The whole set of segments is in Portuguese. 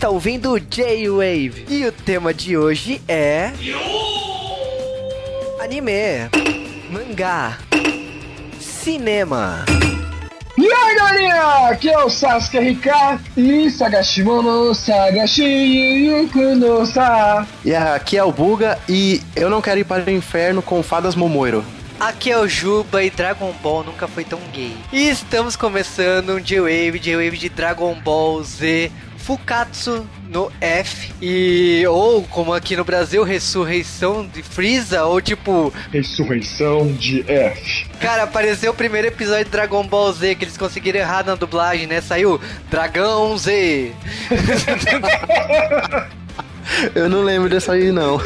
Você está ouvindo J-Wave e o tema de hoje é. Anime, mangá, cinema. E aí galerinha, aqui é o Sasuke RK e Sagashimono Sagashi Yukunosa. E aqui é o Buga e eu não quero ir para o inferno com fadas Momoiro. Aqui é o Juba e Dragon Ball nunca foi tão gay. E estamos começando um J-Wave, J-Wave de Dragon Ball Z Fukatsu no F e ou como aqui no Brasil ressurreição de Freeza ou tipo Ressurreição de F. Cara, apareceu o primeiro episódio de Dragon Ball Z que eles conseguiram errar na dublagem, né? Saiu Dragão Z. Eu não lembro dessa aí, não.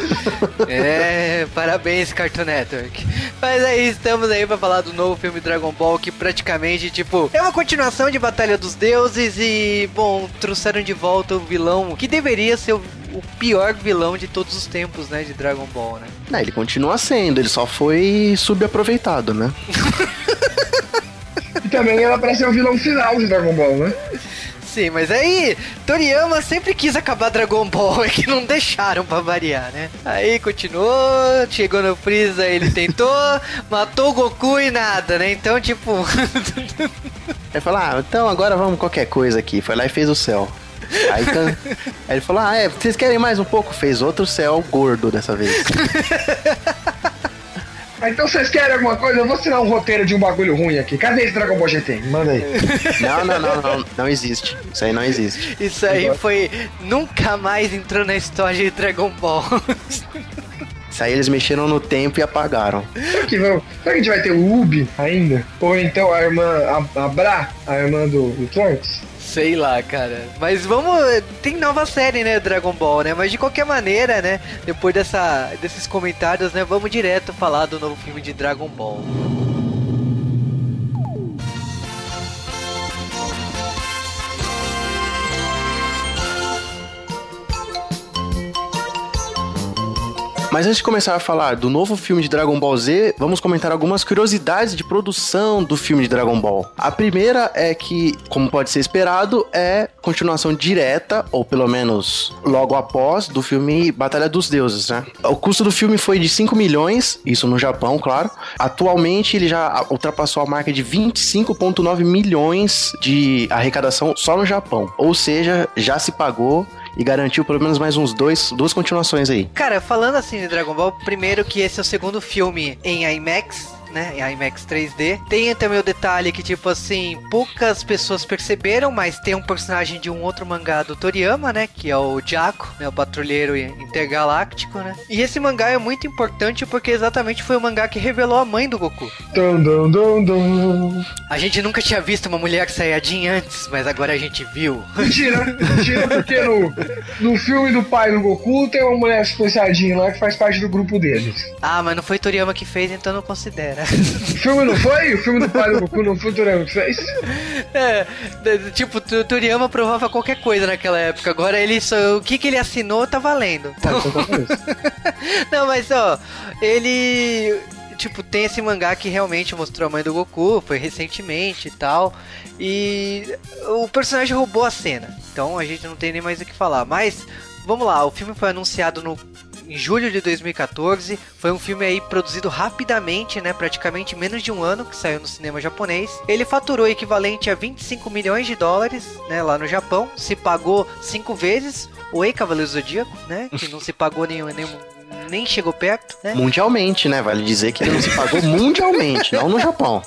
é, parabéns, Cartoon Network. Mas aí, estamos aí pra falar do novo filme Dragon Ball, que praticamente, tipo, é uma continuação de Batalha dos Deuses e, bom, trouxeram de volta o vilão que deveria ser o, o pior vilão de todos os tempos, né, de Dragon Ball, né? Não, ele continua sendo, ele só foi subaproveitado, né? e também ela parece ser o vilão final de Dragon Ball, né? Sim, mas aí Toriyama sempre quis acabar Dragon Ball, é que não deixaram pra variar, né? Aí continuou, chegou no Freeza, ele tentou, matou o Goku e nada, né? Então, tipo. Ele falou, ah, então agora vamos qualquer coisa aqui. Foi lá e fez o céu. Aí, can... aí ele falou, ah, é, vocês querem mais um pouco? Fez outro céu gordo dessa vez. Ah, então vocês querem alguma coisa? Eu vou assinar um roteiro de um bagulho ruim aqui. Cadê esse Dragon Ball GT? Manda aí. Não, não, não, não, não existe. Isso aí não existe. Isso aí foi. Nunca mais entrou na história de Dragon Ball. Isso aí eles mexeram no tempo e apagaram. Será que, vão, será que a gente vai ter o Ubi ainda? Ou então a irmã, a, a Bra, a irmã do, do Trunks? Sei lá, cara. Mas vamos. Tem nova série, né? Dragon Ball, né? Mas de qualquer maneira, né? Depois dessa, desses comentários, né? Vamos direto falar do novo filme de Dragon Ball. Mas antes de começar a falar do novo filme de Dragon Ball Z, vamos comentar algumas curiosidades de produção do filme de Dragon Ball. A primeira é que, como pode ser esperado, é continuação direta, ou pelo menos logo após, do filme Batalha dos Deuses, né? O custo do filme foi de 5 milhões, isso no Japão, claro. Atualmente ele já ultrapassou a marca de 25,9 milhões de arrecadação só no Japão. Ou seja, já se pagou e garantiu pelo menos mais uns dois, duas continuações aí. Cara, falando assim de Dragon Ball, primeiro que esse é o segundo filme em IMAX, né, em IMAX 3D. Tem também o detalhe que, tipo assim, poucas pessoas perceberam, mas tem um personagem de um outro mangá do Toriyama, né, que é o Jaco, né, o patrulheiro intergaláctico, né. E esse mangá é muito importante porque exatamente foi o mangá que revelou a mãe do Goku. Dum, dum, dum, dum. A gente nunca tinha visto uma mulher Saiyajin antes, mas agora a gente viu. Mentira, mentira, porque no, no filme do pai do Goku tem uma mulher especiadinha lá que faz parte do grupo deles. Ah, mas não foi Toriyama que fez, então não considera. O filme não foi? O filme do pai do Goku não foi o Toriyama que fez? É, de- tipo, o Toriyama provava qualquer coisa naquela época. Agora ele só. O que, que ele assinou tá valendo. Tá, então tá. Não, mas ó, ele. Tipo, tem esse mangá que realmente mostrou a mãe do Goku, foi recentemente e tal. E o personagem roubou a cena. Então a gente não tem nem mais o que falar. Mas, vamos lá, o filme foi anunciado no. Em julho de 2014, foi um filme aí produzido rapidamente, né? Praticamente menos de um ano que saiu no cinema japonês. Ele faturou equivalente a 25 milhões de dólares, né? Lá no Japão. Se pagou cinco vezes. Oi, Cavaleiro Zodíaco, né? Que não se pagou nem, nem, nem chegou perto, né? Mundialmente, né? Vale dizer que ele não se pagou mundialmente, não no Japão.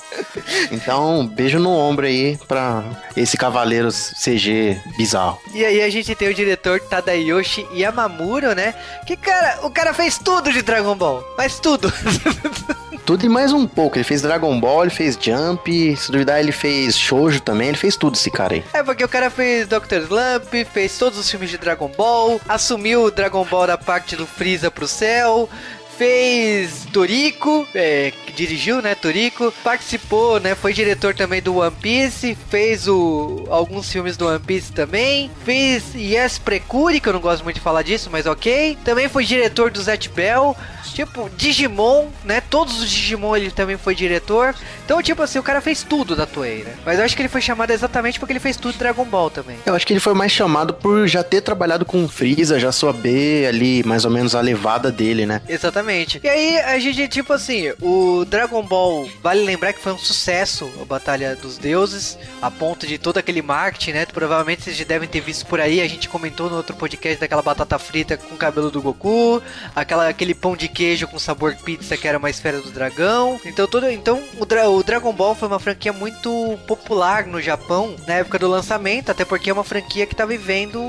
Então, beijo no ombro aí pra esse cavaleiro CG bizarro. E aí a gente tem o diretor Tadayoshi Yamamuro, né? Que cara, o cara fez tudo de Dragon Ball, faz tudo. Tudo e mais um pouco. Ele fez Dragon Ball, ele fez Jump, se duvidar, ele fez Shoujo também, ele fez tudo esse cara aí. é porque o cara fez Dr. Slump, fez todos os filmes de Dragon Ball, assumiu o Dragon Ball da parte do Freeza pro céu, fez Toriko, é, dirigiu, né, Toriko, participou, né, foi diretor também do One Piece, fez o, alguns filmes do One Piece também, fez Yes Precure, que eu não gosto muito de falar disso, mas ok, também foi diretor do Zet Bell, tipo, Digimon, né, todos os Digimon ele também foi diretor, então, tipo assim, o cara fez tudo da Toei, né, mas eu acho que ele foi chamado exatamente porque ele fez tudo Dragon Ball também. Eu acho que ele foi mais chamado por já ter trabalhado com Freeza, já saber ali mais ou menos a levada dele, né? Exatamente. E aí a gente, tipo assim, o Dragon Ball, vale lembrar que foi um sucesso a Batalha dos Deuses, a ponto de todo aquele marketing, né? Provavelmente vocês já devem ter visto por aí, a gente comentou no outro podcast daquela batata frita com o cabelo do Goku, aquela, aquele pão de queijo com sabor pizza que era uma esfera do dragão. Então, todo, então o, Dra o Dragon Ball foi uma franquia muito popular no Japão na época do lançamento, até porque é uma franquia que tá vivendo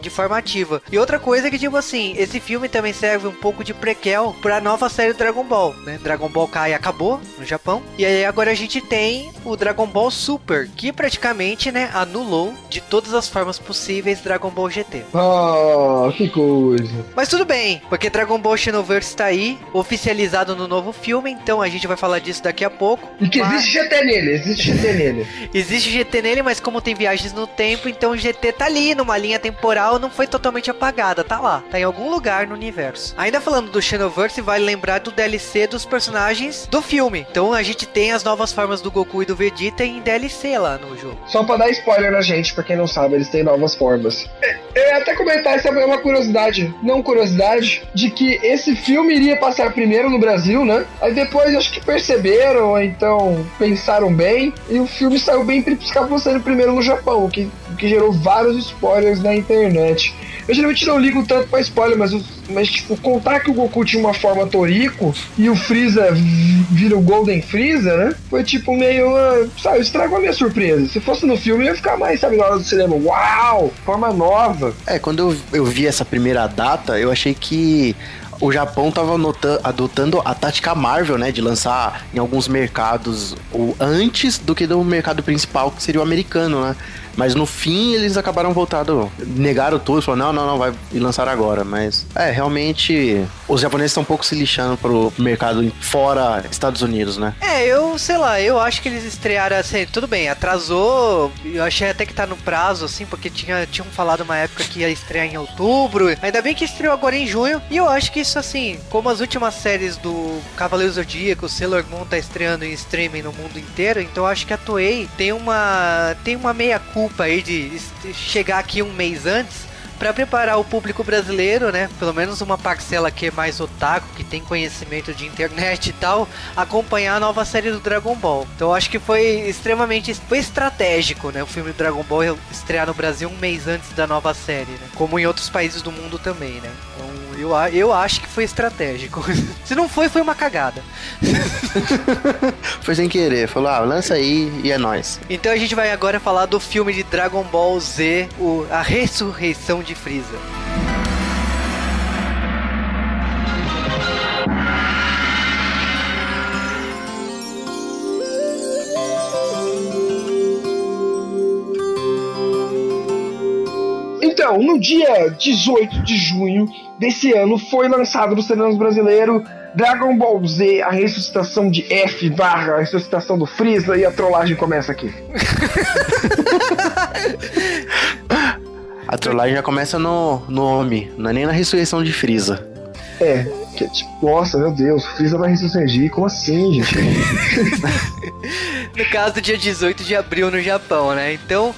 de forma ativa. E outra coisa é que, tipo assim, esse filme também serve um pouco de prequel pra nova série Dragon Ball, né? Dragon Ball Kai acabou no Japão. E aí agora a gente tem o Dragon Ball Super, que praticamente, né, anulou de todas as formas possíveis Dragon Ball GT. Oh, que coisa. Mas tudo bem, porque Dragon Ball Xenoverse tá aí, oficializado no novo filme, então a gente vai falar disso daqui a pouco. E que mas... existe GT nele, existe GT nele. existe GT nele, mas como tem viagens no tempo, então o GT tá ali numa linha temporal, não foi totalmente apagada, tá lá, tá em algum lugar no universo. Ainda falando do Xenoverse, vale lembrar do DLC dos personagens do filme. Então a gente tem as novas formas do Goku e do Vegeta em DLC lá no jogo. Só pra dar spoiler na gente, pra quem não sabe, eles têm novas formas. É, eu ia até comentar, essa é uma curiosidade, não curiosidade, de que esse filme iria passar primeiro no Brasil, né? Aí depois acho que perceberam, ou então pensaram bem, e o filme saiu bem para sendo primeiro no Japão, o que, o que gerou vários spoilers na internet. Eu geralmente não ligo tanto pra spoiler, mas, mas tipo, contar que o Goku tinha uma forma Toriko e o Freeza vira o Golden Freeza, né? Foi tipo meio. Uh, sabe, estragou a minha surpresa. Se fosse no filme, eu ia ficar mais, sabe, na hora do cinema. Uau! Forma nova. É, quando eu, eu vi essa primeira data, eu achei que o Japão estava adotando a tática Marvel, né, de lançar em alguns mercados antes do que do mercado principal, que seria o americano, né? Mas no fim eles acabaram voltando, negaram tudo, falaram, não, não, não, vai lançar agora. Mas é, realmente os japoneses estão um pouco se lixando pro mercado fora Estados Unidos, né? É, eu sei lá, eu acho que eles estrearam assim, tudo bem, atrasou, eu achei até que tá no prazo, assim, porque tinha, tinham falado uma época que ia estrear em outubro, ainda bem que estreou agora em junho, e eu acho que isso assim, como as últimas séries do Cavaleiro Zodíaco, Sailor Moon tá estreando em streaming no mundo inteiro, então eu acho que a Toei tem uma tem uma meia culpa culpa aí de chegar aqui um mês antes para preparar o público brasileiro, né? Pelo menos uma parcela que é mais otaku, que tem conhecimento de internet e tal, acompanhar a nova série do Dragon Ball. Então acho que foi extremamente foi estratégico, né? O filme Dragon Ball estrear no Brasil um mês antes da nova série, né? Como em outros países do mundo também, né? Então eu, eu acho que foi estratégico. Se não foi, foi uma cagada. foi sem querer. Falou, ah, lança aí e é nóis. Então a gente vai agora falar do filme de Dragon Ball Z, o, A Ressurreição de Freeza. Então, no dia 18 de junho desse ano, foi lançado no cinema brasileiro Dragon Ball Z, a ressuscitação de F barra, a ressuscitação do Freeza e a trollagem começa aqui. a trollagem já começa no nome, não é nem na ressurreição de Freeza. É, que é tipo, nossa, meu Deus, Freeza vai ressurgir, como assim, gente? no caso, dia 18 de abril no Japão, né? Então,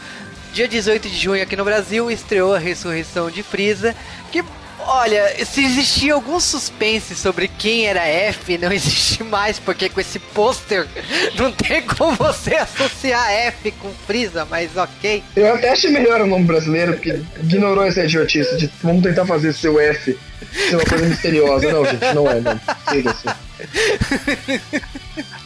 Dia 18 de junho aqui no Brasil estreou a ressurreição de Freeza, que Olha, se existia algum suspense sobre quem era F, não existe mais, porque com esse pôster não tem como você associar F com Freeza, mas ok. Eu até achei melhor o nome brasileiro, porque ignorou essa idiotice de vamos tentar fazer seu F ser uma coisa misteriosa. Não, gente, não é, não. Siga assim.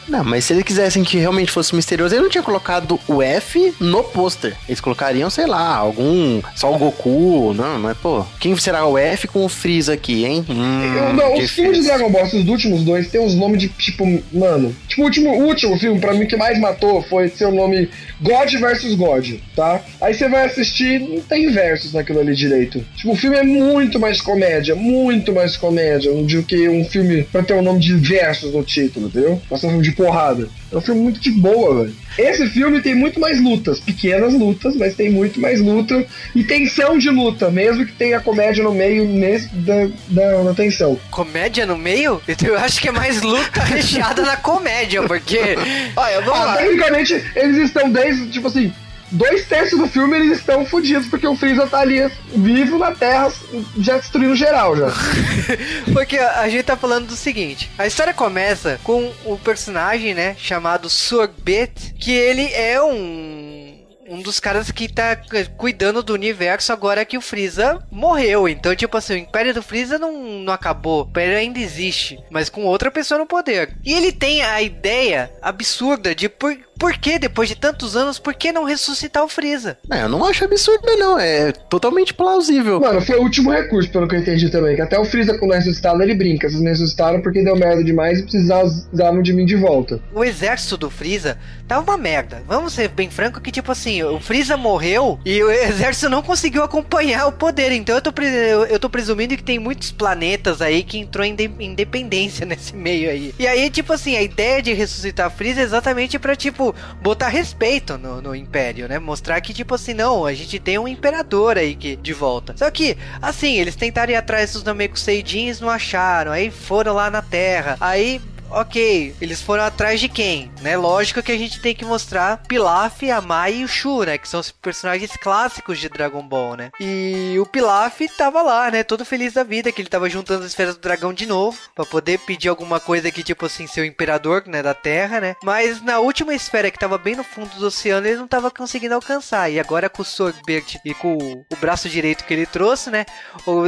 Não, mas se eles quisessem que realmente fosse misterioso, ele não tinha colocado o F no pôster. Eles colocariam, sei lá, algum. Só o Goku. Não, mas pô, quem será o F com o Freeza aqui, hein? Hum, Eu- não, os filmes de Dragon Ball, os últimos dois, tem uns nomes de tipo, mano. Tipo, o último, último filme, pra mim, que mais matou foi seu nome God versus God, tá? Aí você vai assistir, não tem versos naquilo ali direito. Tipo, o filme é muito mais comédia, muito mais comédia do que um filme pra ter o nome de versos no título, entendeu? Ser um filme de porrada. É um filme muito de boa, velho. Esse filme tem muito mais lutas, pequenas lutas, mas tem muito mais luta e tensão de luta, mesmo que tenha comédia no meio da, da, da tensão. Comédia no meio? Eu acho que é mais luta recheada na comédia, porque. Olha, vamos Ah, lá. tecnicamente, eles estão desde, tipo assim, dois terços do filme eles estão fodidos, porque o Freeza tá ali vivo na Terra, já destruindo geral já. Porque a gente tá falando do seguinte: a história começa com o personagem, né, chamado Sorbet, que ele é um. Um dos caras que tá cuidando do universo agora que o Freeza morreu. Então, tipo assim, o Império do Freeza não, não acabou. O Império ainda existe, mas com outra pessoa no poder. E ele tem a ideia absurda de por, por que, depois de tantos anos, por que não ressuscitar o Freeza? Não, eu não acho absurdo, não. É totalmente plausível. Mano, foi o último recurso, pelo que eu entendi também, que até o Freeza, quando é ressuscitado, ele brinca. Vocês me ressuscitaram porque deu merda demais e precisavam de mim de volta. o exército do Freeza tava uma merda. Vamos ser bem franco que, tipo assim, o Freeza morreu e o exército não conseguiu acompanhar o poder. Então eu tô, pre- eu tô presumindo que tem muitos planetas aí que entrou em de- independência nesse meio aí. E aí, tipo assim, a ideia de ressuscitar o Freeza é exatamente pra, tipo, botar respeito no, no Império, né? Mostrar que, tipo assim, não, a gente tem um imperador aí que, de volta. Só que, assim, eles tentaram ir atrás dos Namekuseidins, não acharam. Aí foram lá na Terra. Aí Ok, eles foram atrás de quem? Né? Lógico que a gente tem que mostrar Pilaf, a Mai e o Shu, né? Que são os personagens clássicos de Dragon Ball, né? E o Pilaf tava lá, né? Todo feliz da vida, que ele tava juntando as esferas do dragão de novo. Pra poder pedir alguma coisa que, tipo assim, ser o imperador, né? Da Terra, né? Mas na última esfera que tava bem no fundo do oceano, ele não tava conseguindo alcançar. E agora com o Sorbet e com o, braço direito que ele trouxe, né?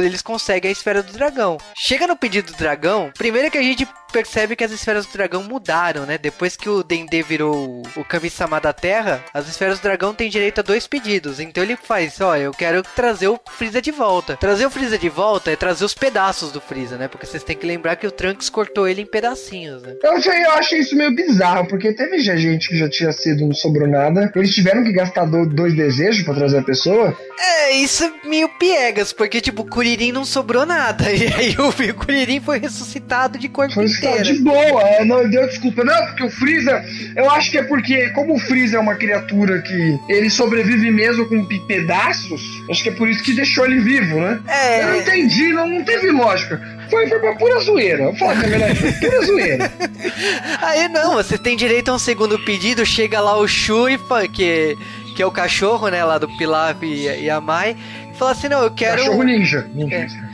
Eles conseguem a esfera do dragão. Chega no pedido do dragão, primeiro que a gente percebe que as esferas do dragão mudaram, né? Depois que o Dendê virou o- Kami-sama da Terra, as esferas do dragão têm direito a dois pedidos. Então ele faz, olha, eu quero trazer o Freeza de volta. Trazer o Freeza de volta é trazer os pedaços do Freeza, né? Porque vocês têm que lembrar que o Trunks cortou ele em pedacinhos, né? Eu, sei, eu achei isso meio bizarro, porque teve já gente que já tinha sido não sobrou nada. Eles tiveram que gastar do- dois desejos pra trazer a pessoa. É, isso é meio piegas, porque tipo, o Kuririn não sobrou nada. E aí o Kuririn foi ressuscitado de corpo Foi inteiro. de boa, é, não deu desculpa. Não, porque o Freeza, eu acho que é porque, como o Freeza é uma criatura que ele sobrevive mesmo com pe- pedaços, acho que é por isso que deixou ele vivo, né? É. Eu não entendi, não, não teve lógica. Foi, foi pra pura zoeira. Falar que é verdade, foi pura zoeira. Aí não, você tem direito a um segundo pedido, chega lá o Shu, e que, que é o cachorro, né, lá do Pilaf e, e a Mai, e fala assim, não, eu quero... Cachorro ninja. ninja. É.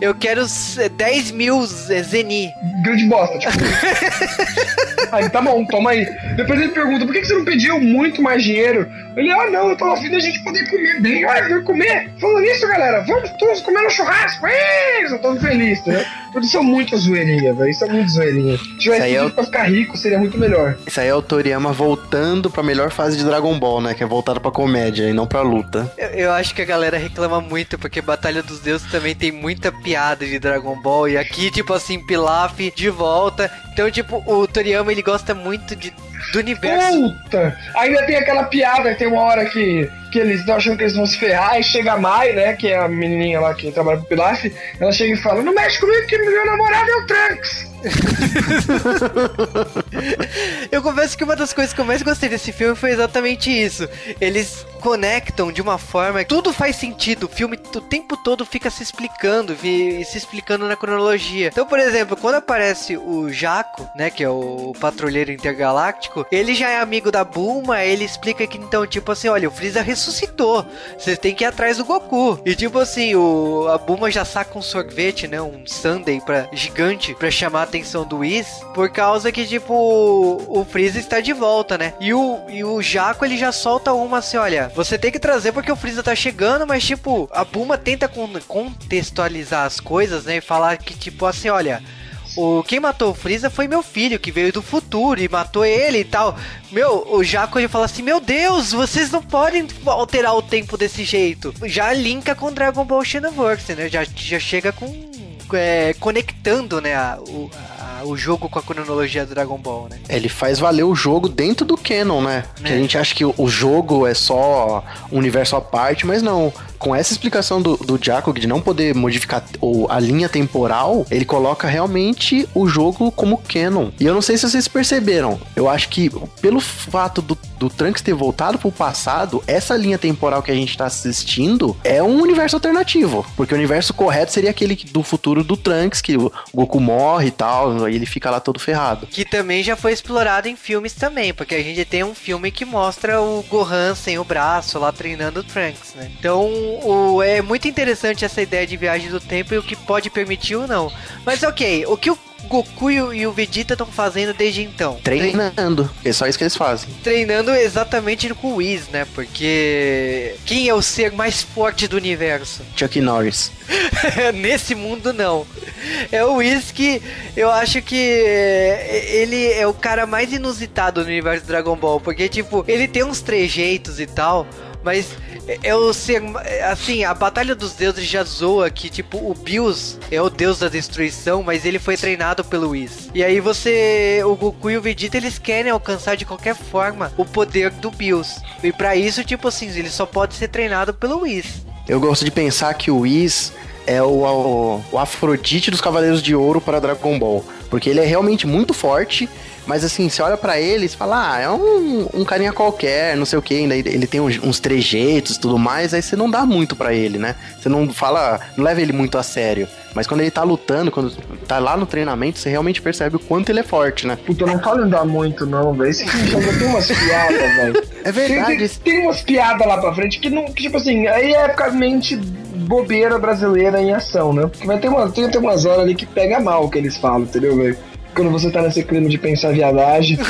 Eu quero s- 10 mil Zeni. Grande bosta, tipo. aí, tá bom, toma aí. Depois ele pergunta, por que você não pediu muito mais dinheiro? Ele, ah, não, eu tô afim da gente poder comer bem. Ah, eu vou comer. Falando nisso, galera, vamos todos comer no churrasco. Ih, eu tô feliz, né? Tudo isso é muito zoeirinha, velho. Isso é muito zoeirinha. Se tivesse Isso aí é o- pra ficar rico, seria muito melhor. Isso aí é o Toriyama voltando pra melhor fase de Dragon Ball, né? Que é voltado pra comédia e não pra luta. Eu, eu acho que a galera reclama muito, porque Batalha dos Deuses também tem muita piada de Dragon Ball, e aqui, tipo assim, Pilaf de volta. Então, tipo, o Toriyama, ele gosta muito de, do universo. Puta! Ainda tem aquela piada, tem uma hora que, que eles estão achando que eles vão se ferrar, e chega a Mai, né, que é a menininha lá que trabalha pro Pilaf, ela chega e fala, não mexe comigo que meu namorado é o Trunks! Eu confesso que uma das coisas que eu mais gostei desse filme foi exatamente isso. Eles conectam de uma forma que tudo faz sentido. O filme o tempo todo fica se explicando e se explicando na cronologia. Então, por exemplo, quando aparece o Jaco, né, que é o patrulheiro intergaláctico, ele já é amigo da Bulma, ele explica que então, tipo assim, olha, o Freeza ressuscitou. Vocês têm que ir atrás do Goku. E tipo assim, o a Bulma já saca um sorvete, né, um sundae para gigante pra chamar a atenção do Whis, por causa que tipo o, o Freeza está de volta, né? E o e o Jaco ele já solta uma assim, olha, você tem que trazer porque o Freeza tá chegando, mas tipo, a Bulma tenta con- contextualizar as coisas, né, e falar que tipo assim, olha, o quem matou o Freeza foi meu filho, que veio do futuro e matou ele e tal. Meu, o Jaco ele fala assim: Meu Deus, vocês não podem alterar o tempo desse jeito. Já linka com Dragon Ball Xenoverse, né? Já, já chega com. É, conectando, né? A, o, a, o jogo com a cronologia do Dragon Ball, né? Ele faz valer o jogo dentro do canon, né? É. Que a gente acha que o jogo é só um universo à parte, mas não com essa explicação do, do Jacob de não poder modificar o, a linha temporal, ele coloca realmente o jogo como canon. E eu não sei se vocês perceberam, eu acho que pelo fato do, do Trunks ter voltado pro passado, essa linha temporal que a gente tá assistindo é um universo alternativo. Porque o universo correto seria aquele do futuro do Trunks, que o Goku morre e tal, aí ele fica lá todo ferrado. Que também já foi explorado em filmes também, porque a gente tem um filme que mostra o Gohan sem o braço lá treinando o Trunks, né? Então o, é muito interessante essa ideia de viagem do tempo e o que pode permitir ou não. Mas ok, o que o Goku e o Vegeta estão fazendo desde então? Treinando, é só isso que eles fazem. Treinando exatamente com o Whis, né? Porque quem é o ser mais forte do universo? Chuck Norris. Nesse mundo, não. É o Whis que eu acho que ele é o cara mais inusitado no universo do Dragon Ball. Porque, tipo, ele tem uns trejeitos e tal, mas é o ser. Assim, a Batalha dos Deuses já zoa que, tipo, o Bills é o deus da destruição, mas ele foi treinado pelo Whis. E aí você. O Goku e o Vegeta eles querem alcançar de qualquer forma o poder do Bills. E para isso, tipo assim, ele só pode ser treinado pelo Whis. Eu gosto de pensar que o Whis é o, o, o Afrodite dos Cavaleiros de Ouro para Dragon Ball. Porque ele é realmente muito forte mas assim, você olha para ele e fala, ah, é um, um carinha qualquer, não sei o que, ainda ele tem uns, uns trejeitos e tudo mais, aí você não dá muito para ele, né? Você não fala, não leva ele muito a sério. Mas quando ele tá lutando, quando tá lá no treinamento, você realmente percebe o quanto ele é forte, né? Puta, não fala em dar muito, não, velho. Esse já tem umas piadas, velho. É verdade. Tem, tem, tem umas piadas lá pra frente que não. Que, tipo assim, aí é epicamente bobeira brasileira em ação, né? Porque vai ter, uma, tem, tem umas horas ali que pega mal o que eles falam, entendeu, velho? Quando você tá nesse clima de pensar viadagem.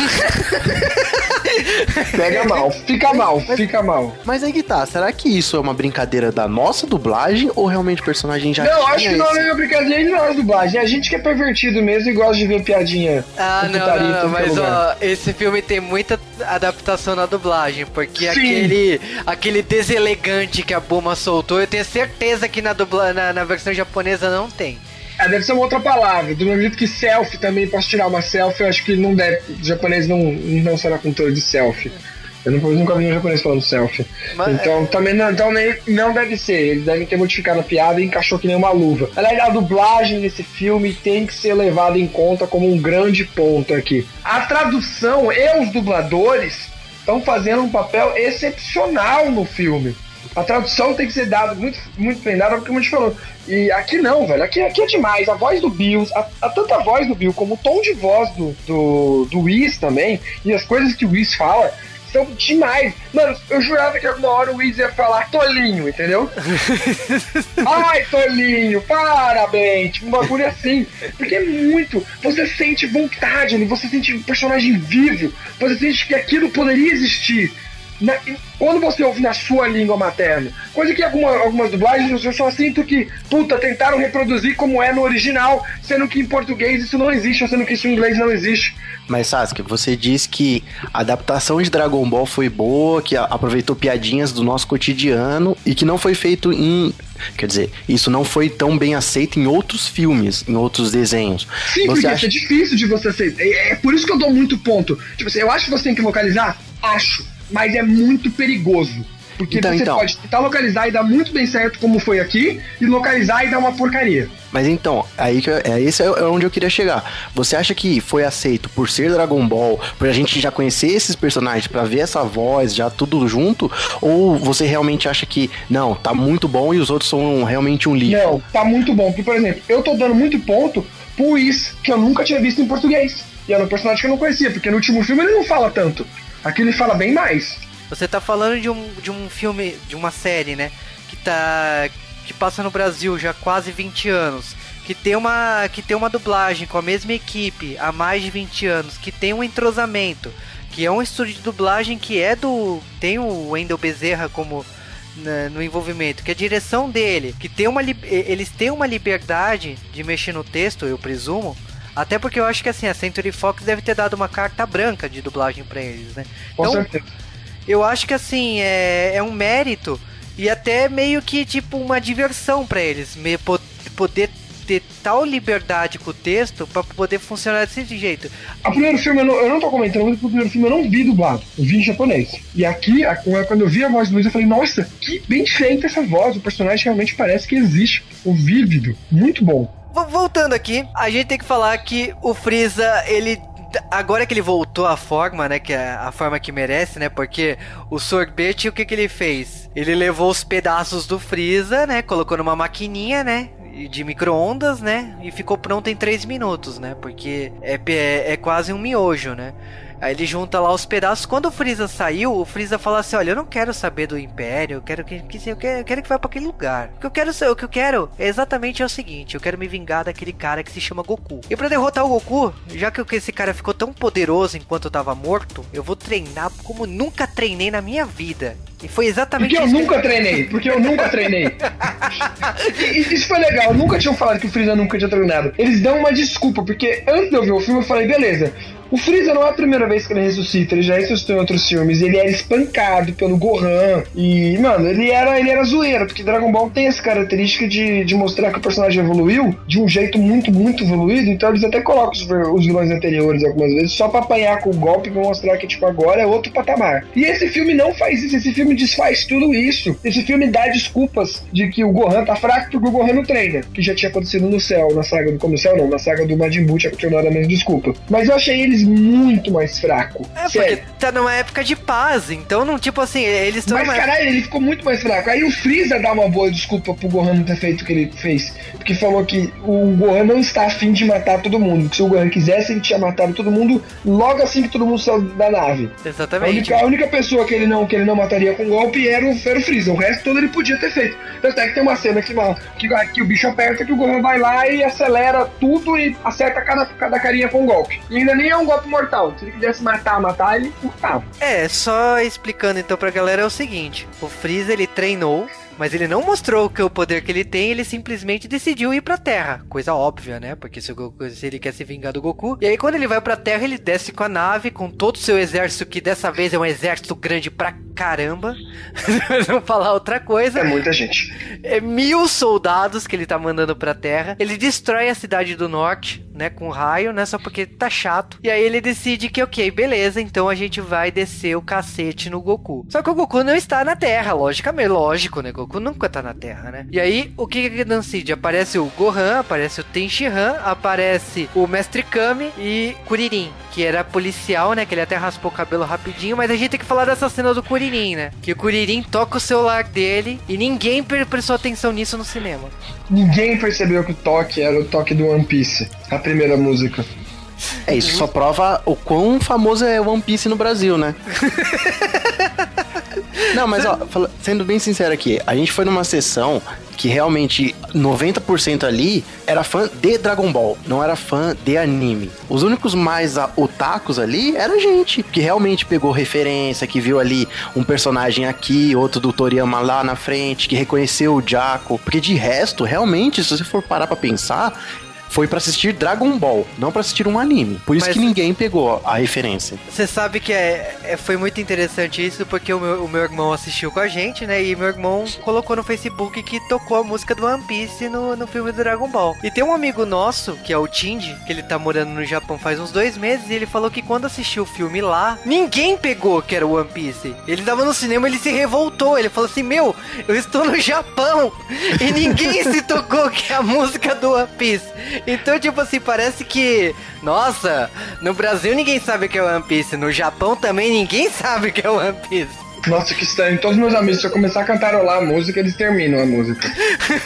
Pega mal, fica mal, mas, fica mal. Mas aí que tá, será que isso é uma brincadeira da nossa dublagem ou realmente o personagem já Não, acho que não é uma brincadeira da nossa dublagem. A gente que é pervertido mesmo e gosta de ver piadinha. Ah, não, não, não mas ó, esse filme tem muita adaptação na dublagem, porque Sim. aquele aquele deselegante que a Buma soltou, eu tenho certeza que na, dubla, na, na versão japonesa não tem. É, deve ser uma outra palavra. Do mesmo jeito que selfie também, posso tirar uma selfie, eu acho que não deve. O japonês não, não será controle de selfie. Eu, nunca vi um japonês falando selfie. Mas, então, é... também não, então nem, não deve ser. Eles devem ter modificado a piada e encaixou que nem uma luva. Aliás, a dublagem desse filme tem que ser levada em conta como um grande ponto aqui. A tradução e os dubladores estão fazendo um papel excepcional no filme. A tradução tem que ser dada muito, muito bem dada, porque como a gente falou. E aqui não, velho. Aqui, aqui é demais. A voz do Bills, a, a tanto a voz do Bill como o tom de voz do, do, do Whis também, e as coisas que o Whis fala, são demais. Mano, eu jurava que alguma hora o Wiz ia falar Tolinho, entendeu? Ai, Tolinho, parabéns. Tipo, um bagulho assim. Porque é muito. Você sente vontade ali, você sente um personagem vivo, você sente que aquilo poderia existir. Na, quando você ouve na sua língua materna. Coisa que alguma, algumas dublagens eu só sinto que, puta, tentaram reproduzir como é no original, sendo que em português isso não existe, ou sendo que isso em inglês não existe. Mas Sasuke, você disse que a adaptação de Dragon Ball foi boa, que aproveitou piadinhas do nosso cotidiano e que não foi feito em Quer dizer, isso não foi tão bem aceito em outros filmes, em outros desenhos. Sim, você porque acha... é difícil de você aceitar. É, é, por isso que eu dou muito ponto. Tipo assim, eu acho que você tem que localizar? Acho mas é muito perigoso. Porque então, você então. pode tentar localizar e dar muito bem certo, como foi aqui, e localizar e dar uma porcaria. Mas então, aí que é esse é onde eu queria chegar. Você acha que foi aceito por ser Dragon Ball, por a gente já conhecer esses personagens, para ver essa voz, já tudo junto? Ou você realmente acha que não, tá muito bom e os outros são realmente um lixo? Não, tá muito bom. Porque, por exemplo, eu tô dando muito ponto pro Is, que eu nunca tinha visto em português. E era um personagem que eu não conhecia, porque no último filme ele não fala tanto. Aqui ele fala bem mais. Você tá falando de um, de um filme, de uma série, né? Que tá. que passa no Brasil já há quase 20 anos. Que tem, uma, que tem uma dublagem com a mesma equipe há mais de 20 anos, que tem um entrosamento, que é um estúdio de dublagem que é do. tem o Wendel Bezerra como na, no envolvimento, que a direção dele, que tem uma eles têm uma liberdade de mexer no texto, eu presumo, Até porque eu acho que assim, a Century Fox deve ter dado uma carta branca de dublagem para eles, né? Com então, certeza. Eu acho que assim, é, é um mérito e até meio que tipo uma diversão para eles, meio poder ter tal liberdade com o texto para poder funcionar desse jeito. O primeiro filme, eu não, eu não tô comentando, mas o primeiro filme eu não vi dublado, eu vi em japonês. E aqui, quando eu vi a voz do Luiz, eu falei, nossa, que bem feita essa voz, o personagem realmente parece que existe, o vívido, muito bom. Voltando aqui, a gente tem que falar que o Freeza, ele agora que ele voltou à forma, né, que é a forma que merece, né, porque o sorvete, o que que ele fez? Ele levou os pedaços do Freeza, né, colocou numa maquininha, né, de micro-ondas, né? E ficou pronto em 3 minutos, né? Porque é, é, é quase um miojo, né? Aí ele junta lá os pedaços. Quando o Freeza saiu, o Freeza fala assim: Olha, eu não quero saber do Império, eu quero que, que eu, quero, eu quero que vá para aquele lugar. O que eu quero o que eu quero é exatamente é o seguinte: eu quero me vingar daquele cara que se chama Goku. E para derrotar o Goku, já que esse cara ficou tão poderoso enquanto eu tava morto, eu vou treinar como nunca treinei na minha vida. E foi exatamente Porque eu nunca treinei, porque eu nunca treinei. isso foi legal, nunca tinham falado que o Freeza nunca tinha treinado. Eles dão uma desculpa, porque antes de eu ver o filme eu falei, beleza, o Freeza não é a primeira vez que ele ressuscita, ele já ressuscitou em outros filmes. Ele era espancado pelo Gohan. E, mano, ele era, ele era zoeiro, porque Dragon Ball tem essa característica de, de mostrar que o personagem evoluiu de um jeito muito, muito evoluído. Então eles até colocam os, os vilões anteriores algumas vezes só pra apanhar com o golpe pra mostrar que, tipo, agora é outro patamar. E esse filme não faz isso, esse filme desfaz tudo isso. Esse filme dá desculpas de que o Gohan tá fraco porque o Gohan não treina, que já tinha acontecido no céu, na saga do Como Céu, não, na saga do Majin Buu tinha continuado a mesma desculpa. Mas eu achei eles muito mais fraco. É, Sério. porque tá numa época de paz, então não, tipo assim, eles estão. Mas numa... caralho, ele ficou muito mais fraco. Aí o Freeza dá uma boa desculpa pro Gohan não ter feito o que ele fez. Porque falou que o Gohan não está afim de matar todo mundo. Que se o Gohan quisesse, ele tinha matado todo mundo logo assim que todo mundo saiu da nave. Exatamente. A única, a única pessoa que ele não, que ele não mataria com golpe era o, era o Freeza. O resto todo ele podia ter feito. Tanto é que tem uma cena que, que, que o bicho aperta que o Gohan vai lá e acelera tudo e acerta cada, cada carinha com um golpe. E ainda nem é um golpe mortal. Se ele quisesse matar, matar, ele matava. É, só explicando então pra galera é o seguinte: o Freeza ele treinou mas ele não mostrou que o poder que ele tem, ele simplesmente decidiu ir pra Terra. Coisa óbvia, né? Porque se, Goku, se ele quer se vingar do Goku. E aí, quando ele vai pra Terra, ele desce com a nave, com todo o seu exército, que dessa vez é um exército grande pra caramba. Vamos falar outra coisa. É muita gente. É mil soldados que ele tá mandando pra Terra. Ele destrói a cidade do norte, né? Com raio, né? Só porque tá chato. E aí ele decide que, ok, beleza, então a gente vai descer o cacete no Goku. Só que o Goku não está na Terra, logicamente, lógico, né? Goku nunca tá na Terra, né? E aí, o que que Dancid? Aparece o Gohan, aparece o Tenshinhan, aparece o Mestre Kami e Kuririn, que era policial, né? Que ele até raspou o cabelo rapidinho, mas a gente tem que falar dessa cena do Kuririn, né? Que o Kuririn toca o celular dele e ninguém prestou atenção nisso no cinema. Ninguém percebeu que o toque era o toque do One Piece, a primeira música. É, isso só prova o quão famoso é One Piece no Brasil, né? Não, mas ó, sendo bem sincero aqui, a gente foi numa sessão que realmente 90% ali era fã de Dragon Ball, não era fã de anime. Os únicos mais otakus ali era a gente, que realmente pegou referência, que viu ali um personagem aqui, outro do Toriyama lá na frente, que reconheceu o Jaco. Porque de resto, realmente, se você for parar pra pensar, foi para assistir Dragon Ball, não para assistir um anime. Por isso Mas que ninguém pegou a referência. Você sabe que é, é, foi muito interessante isso, porque o meu, o meu irmão assistiu com a gente, né? E meu irmão colocou no Facebook que tocou a música do One Piece no, no filme do Dragon Ball. E tem um amigo nosso, que é o Tindy, que ele tá morando no Japão faz uns dois meses, e ele falou que quando assistiu o filme lá, ninguém pegou que era o One Piece. Ele tava no cinema, ele se revoltou. Ele falou assim: Meu, eu estou no Japão e ninguém se tocou que é a música do One Piece. Então, tipo assim, parece que. Nossa, no Brasil ninguém sabe o que é One Piece. No Japão também ninguém sabe o que é One Piece. Nossa, que estranho. Todos meus amigos, se eu começar a cantarolar a música, eles terminam a música.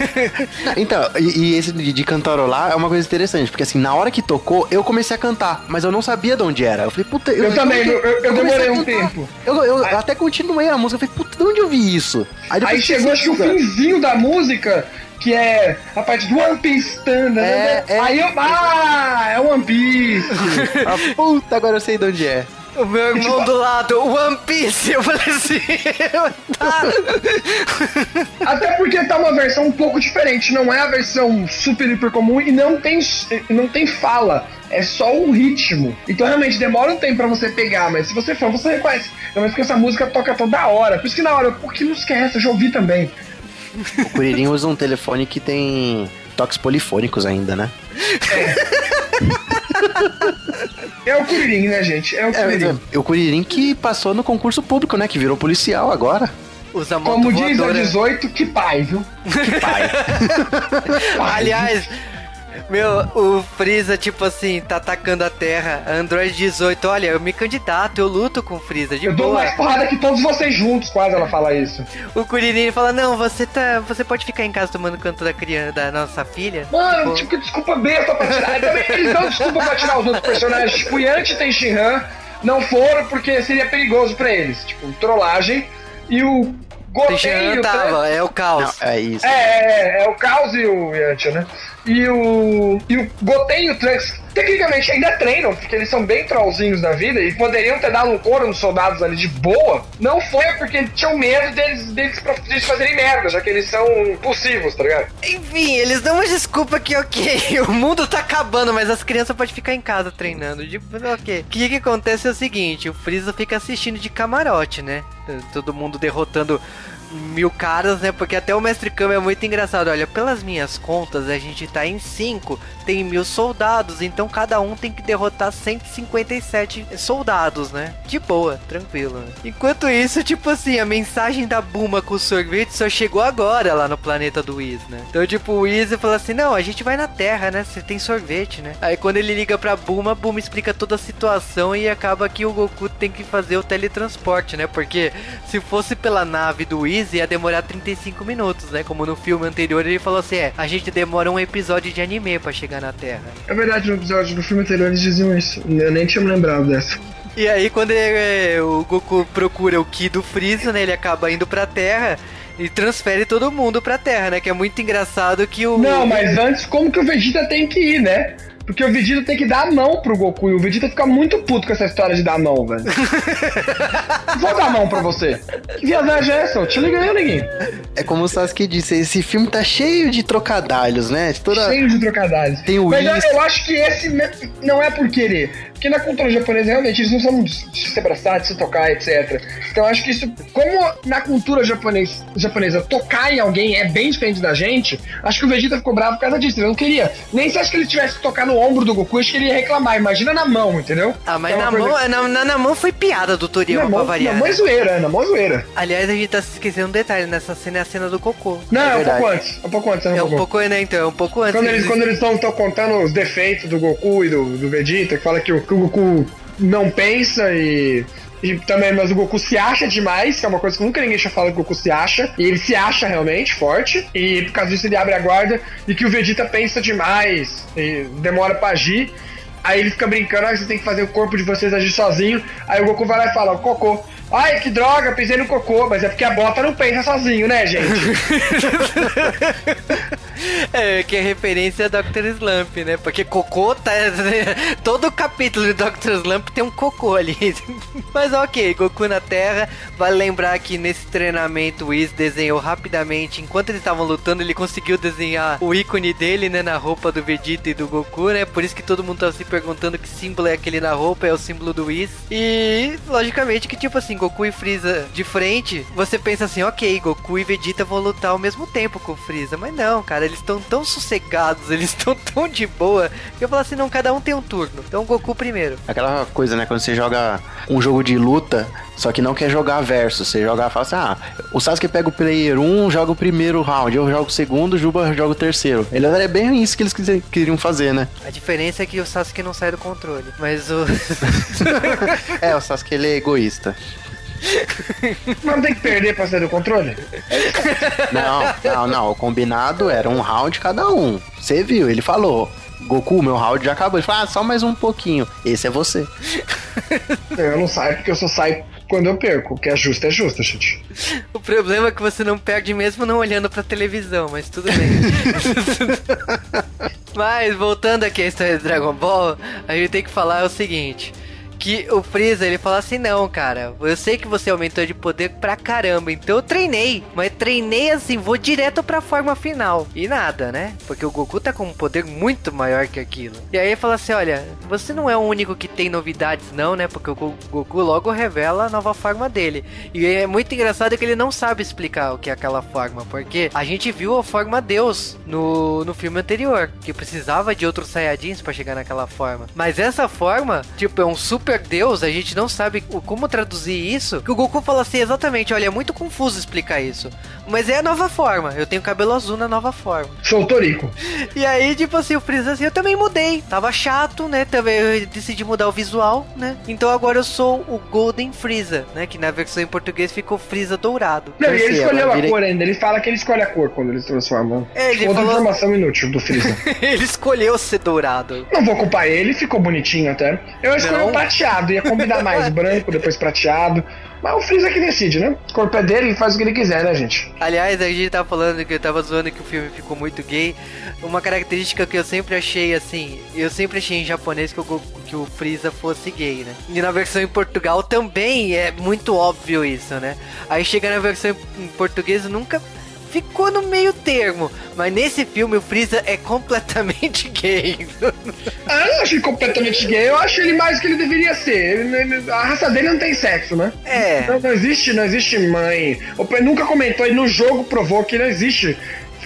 então, e, e, esse de, de cantarolar é uma coisa interessante, porque assim, na hora que tocou, eu comecei a cantar, mas eu não sabia de onde era. Eu falei, puta, eu. Eu também, eu, eu, eu demorei um tempo. Eu, eu Aí... até continuei a música, eu falei, puta, de onde eu vi isso? Aí, Aí chegou, acho que o finzinho da música que é a parte do One Piece Standard. É, né? é, Aí eu. Ah, é One Piece! ah, puta, agora eu sei de onde é. O meu irmão tipo, do lado, One Piece, eu falei assim, tá. Até porque tá uma versão um pouco diferente, não é a versão super hiper comum e não tem, não tem fala é só um ritmo. Então realmente demora um tempo pra você pegar, mas se você for, você reconhece. Não, mas porque essa música toca toda hora. Por isso que na hora, por que música é essa? Eu já ouvi também. O Kuririn usa um telefone que tem toques polifônicos ainda, né? É, é o Kuririn, né, gente? É o Kuririn. É, o Kuririn que passou no concurso público, né? Que virou policial agora. Usa Como diz a voadora. 18, que pai, viu? Que pai. Aliás, meu, o Freeza, tipo assim, tá atacando a Terra. Android 18, olha, eu me candidato, eu luto com o Freeza, de Eu dou boa. mais porrada que todos vocês juntos, quase ela fala isso. O Kuririn fala, não, você tá. Você pode ficar em casa tomando canto da criança, da nossa filha. Mano, Tipo, tipo, que desculpa besta pra tirar. Também Eles dão desculpa pra tirar os outros personagens. Tipo, Yanti tem Shinhan. Não foram porque seria perigoso pra eles. Tipo, trollagem. E o Goten Teixeira o Trunks- tava, é o caos. Não, é isso. É, é, é, é o Caos e o Yantia, né? E o. E o Goten e o Trunks, tecnicamente, ainda treinam, porque eles são bem trollzinhos na vida e poderiam ter dado um couro nos soldados ali de boa. Não foi porque tinham medo deles, deles, deles fazerem merda, já que eles são impulsivos, tá ligado? Enfim, eles dão uma desculpa que, ok, o mundo tá acabando, mas as crianças podem ficar em casa treinando. Tipo, ok. O que que acontece é o seguinte, o Freeza fica assistindo de camarote, né? Todo mundo derrotando mil caras, né? Porque até o Mestre Kami é muito engraçado. Olha, pelas minhas contas, a gente tá em 5, tem mil soldados, então cada um tem que derrotar 157 soldados, né? De boa, tranquilo. Né? Enquanto isso, tipo assim, a mensagem da Buma com o sorvete só chegou agora lá no planeta do Whis, né? Então, tipo, o Whis fala assim: não, a gente vai na Terra, né? Você tem sorvete, né? Aí quando ele liga pra Buma, Buma explica toda a situação e acaba que o Goku tem que fazer o teletransporte, né? Porque se fosse pela nave do Whis, ia demorar 35 minutos, né? Como no filme anterior ele falou assim: é, a gente demora um episódio de anime pra chegar na Terra. É verdade, no episódio do filme anterior eles diziam isso. Eu nem tinha me lembrado dessa. E aí quando ele- o Goku procura o Ki do Freeza, né? Ele acaba indo pra Terra e transfere todo mundo pra Terra, né? Que é muito engraçado que o. Não, mas antes, como que o Vegeta tem que ir, né? Porque o Vegeta tem que dar a mão pro Goku e o Vegeta fica muito puto com essa história de dar a mão, velho. Vou dar a mão pra você. Que viadagem é essa? Eu te liga aí, neguinho. É como o Sasuke disse, esse filme tá cheio de trocadalhos, né? Toda... Cheio de trocadilhos. Tem o Mas Whis. eu acho que esse não é por querer. Porque na cultura japonesa, realmente, eles não são de se abraçar, de se tocar, etc. Então eu acho que isso, como na cultura japonês, japonesa, tocar em alguém é bem diferente da gente, acho que o Vegeta ficou bravo por causa disso. Ele não queria. Nem se acho que ele tivesse que no ombro do Goku, acho que ele ia reclamar. Imagina na mão, entendeu? Ah, mas Então, na uma coisa mão, na, na, na mão foi piada do Toriyama pra mão, variar. na mão é zoeira, na mão é zoeira. Aliás, a gente tá se esquecendo um detalhe nessa cena, é a cena do Cocô. Não, é, um verdade. pouco antes. É um pouco antes, é um É um pouco né, então, é um pouco antes. Quando eles Eles- quando eles estão contando os defeitos do Goku e do, do Vegeta, que fala que o, que o Goku não pensa e. E também, mas o Goku se acha demais, que é uma coisa que nunca ninguém tinha falado que o Goku se acha. E ele se acha realmente forte. E por causa disso ele abre a guarda. E que o Vegeta pensa demais. E demora pra agir. Aí ele fica brincando, ah, você tem que fazer o corpo de vocês agir sozinho. Aí o Goku vai lá e fala, cocô. Ai, que droga, pisei no cocô. Mas é porque a bota não pensa sozinho, né, gente? É, que é referência a Dr. Slump, né? Porque cocô tá. Todo capítulo de Dr. Slump tem um cocô ali. Mas ok, Goku na Terra. Vale lembrar que nesse treinamento o Whis desenhou rapidamente. Enquanto eles estavam lutando, ele conseguiu desenhar o ícone dele, né? Na roupa do Vegeta e do Goku, né? Por isso que todo mundo tava se perguntando que símbolo é aquele na roupa, é o símbolo do Whis. E logicamente que, tipo assim, Goku e Freeza de frente, você pensa assim, ok, Goku e Vegeta vão lutar ao mesmo tempo com o Freeza. Mas não, cara, eles estão tão sossegados, eles estão tão de boa, que eu falo assim, não, cada um tem um turno. Então Goku primeiro. Aquela coisa, né? Quando você joga um jogo de luta, só que não quer jogar versus. Você joga, fala assim, ah, o Sasuke pega o player 1, joga o primeiro round, eu jogo o segundo, o Juba joga o terceiro. Ele é bem isso que eles queriam fazer, né? A diferença é que o Sasuke não sai do controle. Mas o. É, o Sasuke ele é egoísta. Mas não tem que perder pra sair do controle? Não, não, não. O combinado era um round cada um. Você viu, ele falou. Goku, meu round já acabou. Ele falou, ah, só mais um pouquinho. Esse é você. Eu não saio porque eu só saio quando eu perco. O que é justo é justo, gente. o problema é que você não perde mesmo não olhando pra televisão, mas tudo bem. mas voltando aqui à história de Dragon Ball, a gente tem que falar o seguinte. Que o Freeza, ele fala assim, não, cara, eu sei que você aumentou de poder pra caramba, então eu treinei, mas treinei assim, vou direto pra forma final. E nada, né? Porque o Goku tá com um poder muito maior que aquilo. E aí ele fala assim, olha, você não é o único que tem novidades não, né? Porque o Goku logo revela a nova forma dele. E é muito engraçado que ele não sabe explicar o que é aquela forma, porque a gente viu a forma Deus no, no filme anterior, que precisava de outros Saiyajins para chegar naquela forma. Mas essa forma, tipo, é um super Deus, a gente não sabe como traduzir isso. Que o Goku fala assim, exatamente, olha, é muito confuso explicar isso. Mas é a nova forma, eu tenho cabelo azul na nova forma. Sou Torico. E aí, tipo assim, o Freeza assim, eu também mudei. Tava chato, né? Também eu decidi mudar o visual, né? Então agora eu sou o Golden Freeza, né? Que na versão em português ficou Freeza dourado. Não, e ele escolheu a cor ainda. Ele fala que ele escolhe a cor quando ele se transforma. É, ele Outra falou... informação inútil do Freeza. ele escolheu ser dourado. Não vou culpar ele, ficou bonitinho até. Eu escolhi o prateado, ia combinar mais branco, depois prateado. Mas o Freeza que decide, né? O corpo é dele, ele faz o que ele quiser, né, gente? Aliás, a gente tava falando que eu tava zoando que o filme ficou muito gay. Uma característica que eu sempre achei assim, eu sempre achei em japonês que o, que o Freeza fosse gay, né? E na versão em Portugal também é muito óbvio isso, né? Aí chega na versão em português, nunca ficou no meio termo. Mas nesse filme o Freeza é completamente gay. ah, eu não achei completamente gay, eu acho ele mais do que ele deveria ser. Ele, ele, a raça dele não tem sexo, né? É. Não, não existe, não existe mãe. O pai nunca comentou, e no jogo provou que não existe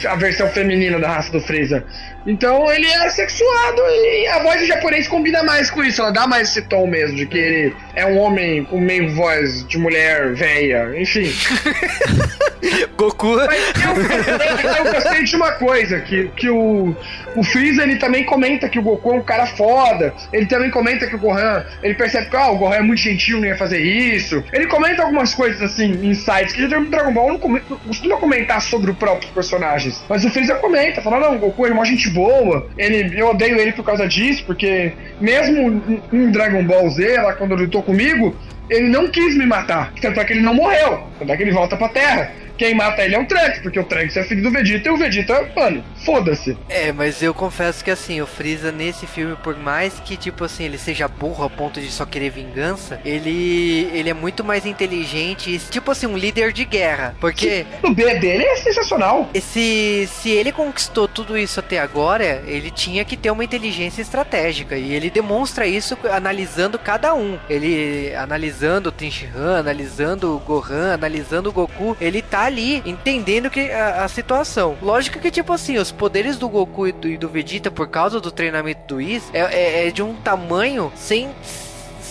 a versão feminina da raça do Freeza. Então ele é sexuado e a voz do japonês combina mais com isso. Ela dá mais esse tom mesmo, de que ele é um homem com meio voz de mulher velha, enfim. Goku. Mas eu, eu, gostei de uma coisa, que, que o, o Freeza ele também comenta que o Goku é um cara foda. Ele também comenta que o Gohan, ele percebe que ah, o Gohan é muito gentil, não ia fazer isso. Ele comenta algumas coisas assim, insights, que já Dragon Ball não costuma comentar sobre os próprios personagens. Mas o Freeza comenta, fala, não, o Goku é uma gente boa. Ele, eu odeio ele por causa disso, porque mesmo em Dragon Ball Z, lá quando ele lutou comigo, ele não quis me matar. Tanto é que ele não morreu. Tanto é que ele volta pra Terra quem mata ele é o Trunks, porque o Trunks é filho do Vegeta e o Vegeta, mano, foda-se. É, mas eu confesso que assim, o Freeza nesse filme, por mais que, tipo assim, ele seja burro a ponto de só querer vingança, ele, ele é muito mais inteligente, tipo assim, um líder de guerra. Porque. O B dele é sensacional. Esse, se ele conquistou tudo isso até agora, ele tinha que ter uma inteligência estratégica. E ele demonstra isso analisando cada um. Ele analisando o Tenshinhan, analisando o Gohan, analisando o Goku. Ele tá ali entendendo que a, a, situação. Lógico que, tipo assim, os poderes do Goku e do, e do Vegeta, por causa do treinamento do Whis, é, é, é de um tamanho sem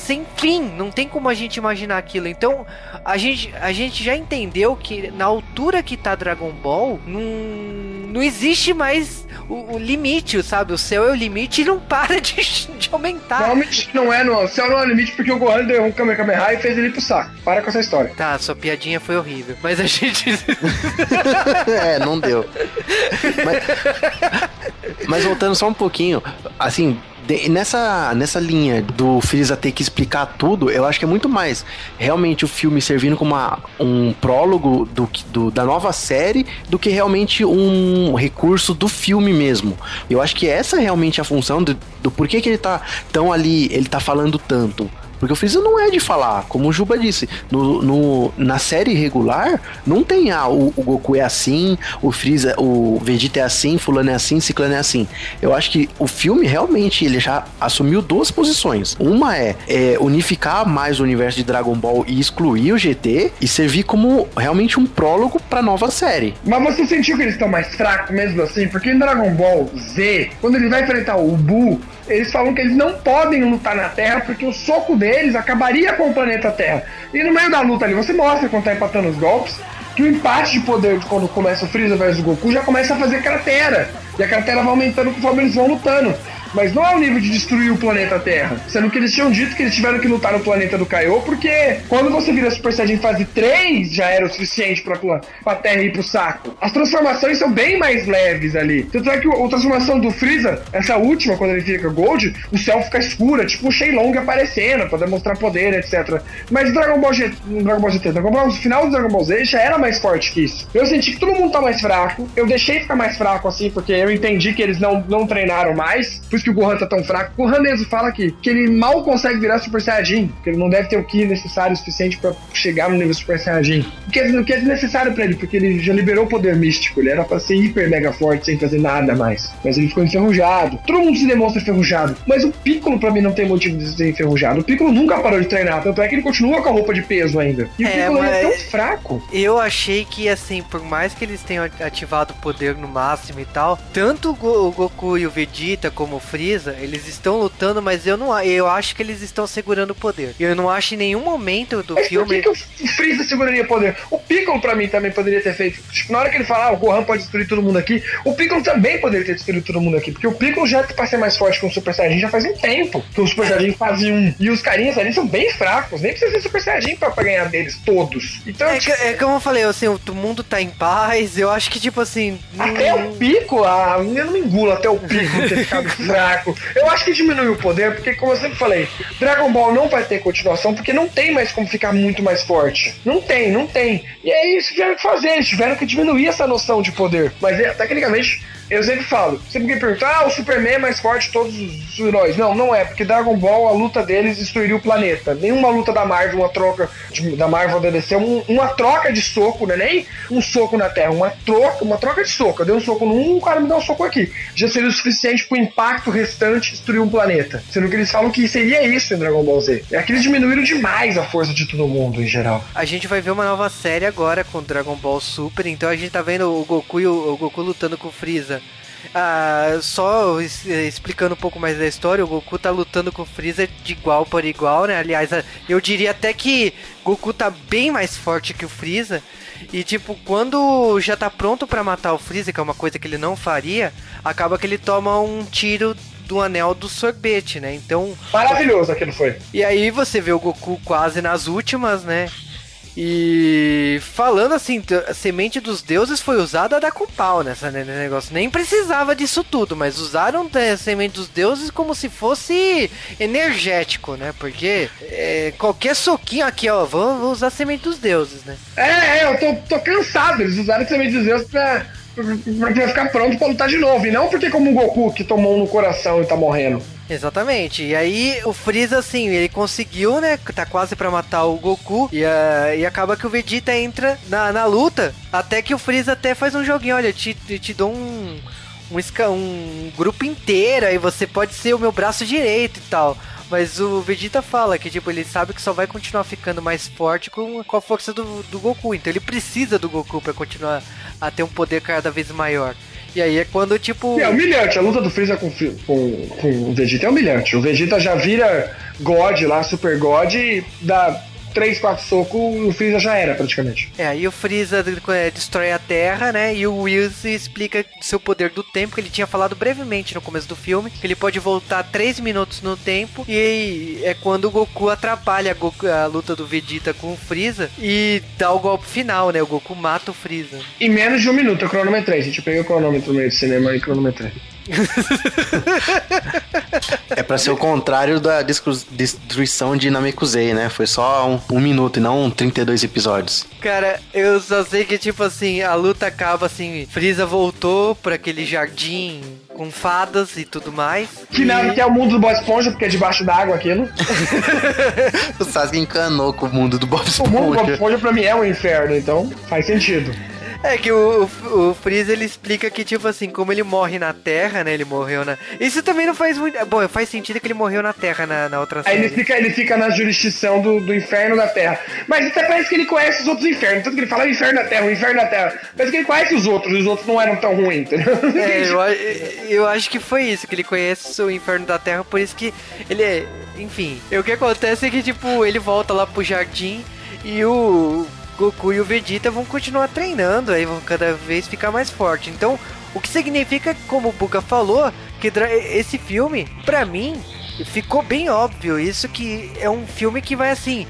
sem fim, não tem como a gente imaginar aquilo. Então, a gente, a gente já entendeu que na altura que tá Dragon Ball, não, não existe mais o, o limite, sabe? O céu é o limite e não para de, de aumentar. Realmente não é, no, o céu não é o limite porque o Gohan deu um Kamehameha e fez ele pro saco. Para com essa história. Tá, sua piadinha foi horrível. Mas a gente. é, não deu. Mas, mas voltando só um pouquinho, assim, de, nessa, nessa linha do Freeza ter que explicar tudo, eu acho que é muito mais realmente o filme servindo como uma, um prólogo do, do, da nova série do que realmente um recurso do filme mesmo. Eu acho que essa é realmente a função do, do porquê que ele tá tão ali, ele tá falando tanto. Porque o Freeza não é de falar, como o Juba disse. No, no na série regular, não tem ah, o, o, Goku é assim, o Freeza, o Vegeta é assim, fulano é assim, ciclano é assim. Eu acho que o filme realmente ele já assumiu duas posições. Uma é, é unificar mais o universo de Dragon Ball e excluir o GT e servir como realmente um prólogo pra nova série. Mas você sentiu que eles estão mais fracos mesmo assim? Porque em Dragon Ball Z, quando ele vai enfrentar o Buu, eles falam que eles não podem lutar na Terra porque o soco deles acabaria com o planeta Terra. E no meio da luta ali, você mostra quando tá empatando os golpes, que o empate de poder de quando começa o Freeza versus o Goku já começa a fazer cratera. E a cratera vai aumentando conforme eles vão lutando mas não ao nível de destruir o planeta Terra. Sendo que eles tinham dito que eles tiveram que lutar no planeta do Kaiô, porque quando você vira Super Saiyajin fase 3, já era o suficiente pra, pra Terra ir pro saco. As transformações são bem mais leves ali. Tanto é que a transformação do Freeza, essa última, quando ele fica Gold, o céu fica escuro, é tipo o Shenlong aparecendo pra demonstrar poder, etc. Mas Dragon Ball GT, Dragon Ball GT, Dragon Ball, no final do Dragon Ball Z já era mais forte que isso. Eu senti que todo mundo tá mais fraco, eu deixei ficar mais fraco assim, porque eu entendi que eles não, não treinaram mais. Por isso que o Gohan tá tão fraco. O Gohan mesmo fala aqui que ele mal consegue virar Super Saiyajin, que ele não deve ter o Ki necessário o suficiente para chegar no nível Super Saiyajin. O que, é, o que é desnecessário para ele, porque ele já liberou o poder místico, ele era pra ser hiper mega forte sem fazer nada mais. Mas ele ficou enferrujado. Todo mundo se demonstra enferrujado. Mas o Piccolo, pra mim, não tem motivo de ser enferrujado. O Piccolo nunca parou de treinar, tanto é que ele continua com a roupa de peso ainda. E o É, Piccolo é mas- tão fraco. Eu achei que, assim, por mais que eles tenham ativado o poder no máximo e tal, tanto o Goku e o Vegeta como o Eles estão lutando, mas eu não a- eu acho que eles estão segurando o poder. Eu não acho em nenhum momento do Mas por filme. que, que o o Freeza seguraria poder? O Piccolo, pra mim, também poderia ter feito. Tipo, na hora que ele fala, ah, o Gohan pode destruir todo mundo aqui, o Piccolo também poderia ter destruído todo mundo aqui. Porque o Piccolo já, pra ser mais forte que o Super Saiyajin, já faz um tempo que o Super Saiyajin fazia um. E os carinhas ali são bem fracos, nem precisa ser Super Saiyajin pra, pra ganhar deles todos. Então, É, que- é como eu falei, assim, o mundo tá em paz, eu acho que, tipo assim. Até hum, o pico, ah, eu não me engulo até o pico ter ficado fraco. Eu acho que diminuiu o poder, porque, como eu sempre falei, Dragon Ball não vai ter continuação, porque não tem mais como ficar muito mais forte. Não tem, não tem. E aí eles tiveram que fazer, eles tiveram que diminuir essa noção de poder. Mas, é, tecnicamente, eu sempre falo, sempre me perguntam, ah, o Superman é mais forte de todos os heróis. Não, não é, porque Dragon Ball, a luta deles destruiria o planeta. Nenhuma luta da Marvel, uma troca de- da Marvel da DC, um- uma troca de soco, né? Nem um soco na Terra, uma troca, uma troca de soco. Eu dei um soco num, o cara me dá um soco aqui. Já seria o suficiente pro impacto restante destruir um planeta. Sendo que eles falam que seria isso em Dragon Ball Z. É que eles diminuíram demais a força de todo mundo em geral. A gente vai ver uma nova série agora com Dragon Ball Super, então a gente tá vendo o Goku e o, o Goku lutando com o Freeza. Ah, só explicando um pouco mais da história, o Goku tá lutando com o Freeza de igual por igual, né? Aliás, eu diria até que Goku tá bem mais forte que o Freeza. E tipo, quando já tá pronto pra matar o Freeza, que é uma coisa que ele não faria, acaba que ele toma um tiro do anel do sorvete, né? Então, Maravilhoso aquilo foi. e aí você vê o Goku quase nas últimas, né? E falando assim, a semente dos deuses foi usada a dar com pau nessa nesse negócio. Nem precisava disso tudo, mas usaram é, a semente dos deuses como se fosse energético, né? Porque é, qualquer soquinho aqui, ó, vou, vou usar a semente dos deuses, né? É, é, eu tô, tô cansado. Eles usaram semente dos deuses pra, pra, pra ficar pronto pra lutar de novo. E não porque como o Goku que tomou um no coração e tá morrendo. Exatamente. E aí o Freeza, assim, ele conseguiu, né? Tá quase pra matar o Goku. E, ah, e acaba que o Vegeta entra na, na luta. Até que o Freeza até faz um joguinho. Olha, te, te dou um, um, um grupo inteiro. Aí você pode ser o meu braço direito e tal. Mas o Vegeta fala que, tipo, ele sabe que só vai continuar ficando mais forte com, com a força do, do Goku. Então ele precisa do Goku pra continuar a ter um poder cada vez maior. E aí é quando, tipo. É humilhante, a luta do Freeza com, com, com o Vegeta é humilhante. O Vegeta já vira God lá, Super God, e dá 3, 4 socos, o Freeza já era praticamente. É, aí o Freeza é, destrói a Terra, né? E o Wills explica seu poder do tempo, que ele tinha falado brevemente no começo do filme, que ele pode voltar 3 minutos no tempo, e é quando o Goku atrapalha a, Goku- a luta do Vegeta com o Freeza e dá o golpe final, né? O Goku mata o Freeza. Em menos de um minuto eu cronometrei. Gente, eu peguei o cronômetro no meio do cinema e cronometrei. É pra ser o contrário da destruição de Namekusei, né? Foi só um, um minuto e não 32 episódios. Cara, eu só sei que, tipo assim, a luta acaba assim, Freeza voltou pra aquele jardim com fadas e tudo mais. Que, e... na, que é o mundo do Bob Esponja, porque é debaixo d'água aquilo. O Sasuke encanou com o mundo do Bob O mundo do Bob Esponja. Esponja pra mim é um inferno, então faz sentido. É que o, o, o Freeza ele explica que, tipo assim, como ele morre na Terra, né? Ele morreu na. Isso também não faz muito. Bom, faz sentido que ele morreu na Terra na, na outra Aí ele série. fica, ele fica na jurisdição do, do inferno da terra. Mas até parece que ele conhece os outros infernos. Tanto que ele fala "Ah, o inferno da terra, o inferno da terra. Parece que ele conhece os outros, os outros não eram tão ruins, entendeu? É, eu, eu acho que foi isso, que ele conhece o inferno da Terra, por isso que ele é. Enfim. E o que acontece é que, tipo, ele volta lá pro jardim e o Goku e o Vegeta vão continuar treinando, aí vão cada vez ficar mais forte. Então, o que significa, como o Buga falou, que esse filme, pra mim, ficou bem óbvio. Isso que é um filme que vai assim.